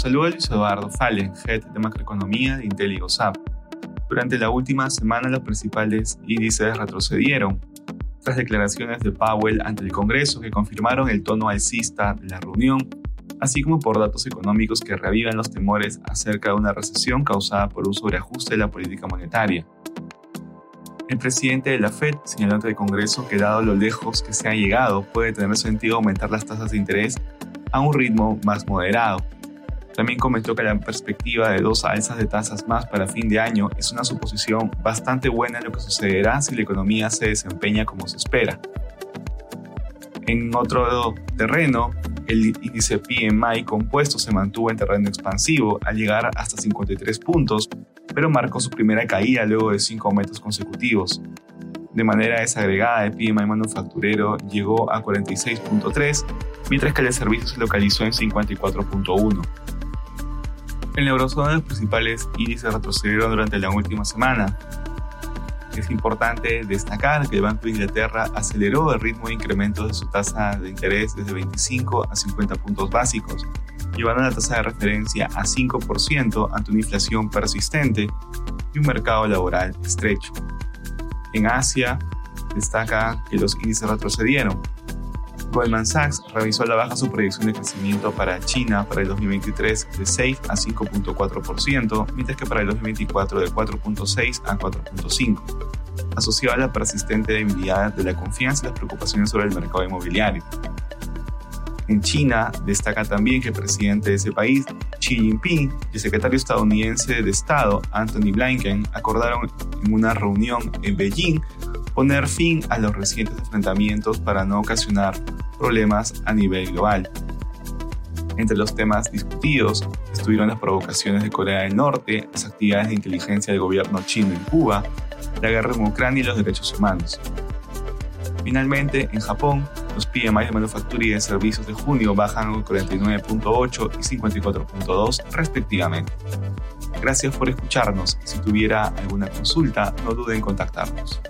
Los saluda Luis Eduardo Fallen, Head de Macroeconomía de Intel y Durante la última semana los principales índices retrocedieron, tras declaraciones de Powell ante el Congreso que confirmaron el tono alcista de la reunión, así como por datos económicos que reavivan los temores acerca de una recesión causada por un sobreajuste de la política monetaria. El presidente de la Fed señaló ante el Congreso que dado lo lejos que se ha llegado, puede tener sentido aumentar las tasas de interés a un ritmo más moderado. También comentó que la perspectiva de dos alzas de tasas más para fin de año es una suposición bastante buena en lo que sucederá si la economía se desempeña como se espera. En otro terreno, el índice PMI compuesto se mantuvo en terreno expansivo al llegar hasta 53 puntos, pero marcó su primera caída luego de cinco aumentos consecutivos. De manera desagregada, el PMI manufacturero llegó a 46.3, mientras que el de servicios se localizó en 54.1. En la eurozona los principales índices retrocedieron durante la última semana, es importante destacar que el Banco de Inglaterra aceleró el ritmo de incremento de su tasa de interés desde 25 a 50 puntos básicos, llevando la tasa de referencia a 5% ante una inflación persistente y un mercado laboral estrecho. En Asia, destaca que los índices retrocedieron, Goldman Sachs revisó a la baja su proyección de crecimiento para China para el 2023 de 6 a 5.4%, mientras que para el 2024 de 4.6 a 4.5%, asociado a la persistente debilidad de la confianza y las preocupaciones sobre el mercado inmobiliario. En China destaca también que el presidente de ese país, Xi Jinping, y el secretario estadounidense de Estado, Anthony Blinken, acordaron en una reunión en Beijing poner fin a los recientes enfrentamientos para no ocasionar problemas a nivel global. Entre los temas discutidos estuvieron las provocaciones de Corea del Norte, las actividades de inteligencia del gobierno chino en Cuba, la guerra en Ucrania y los derechos humanos. Finalmente, en Japón, los PMI de manufactura y de servicios de junio bajan a 49.8 y 54.2 respectivamente. Gracias por escucharnos y si tuviera alguna consulta, no duden en contactarnos.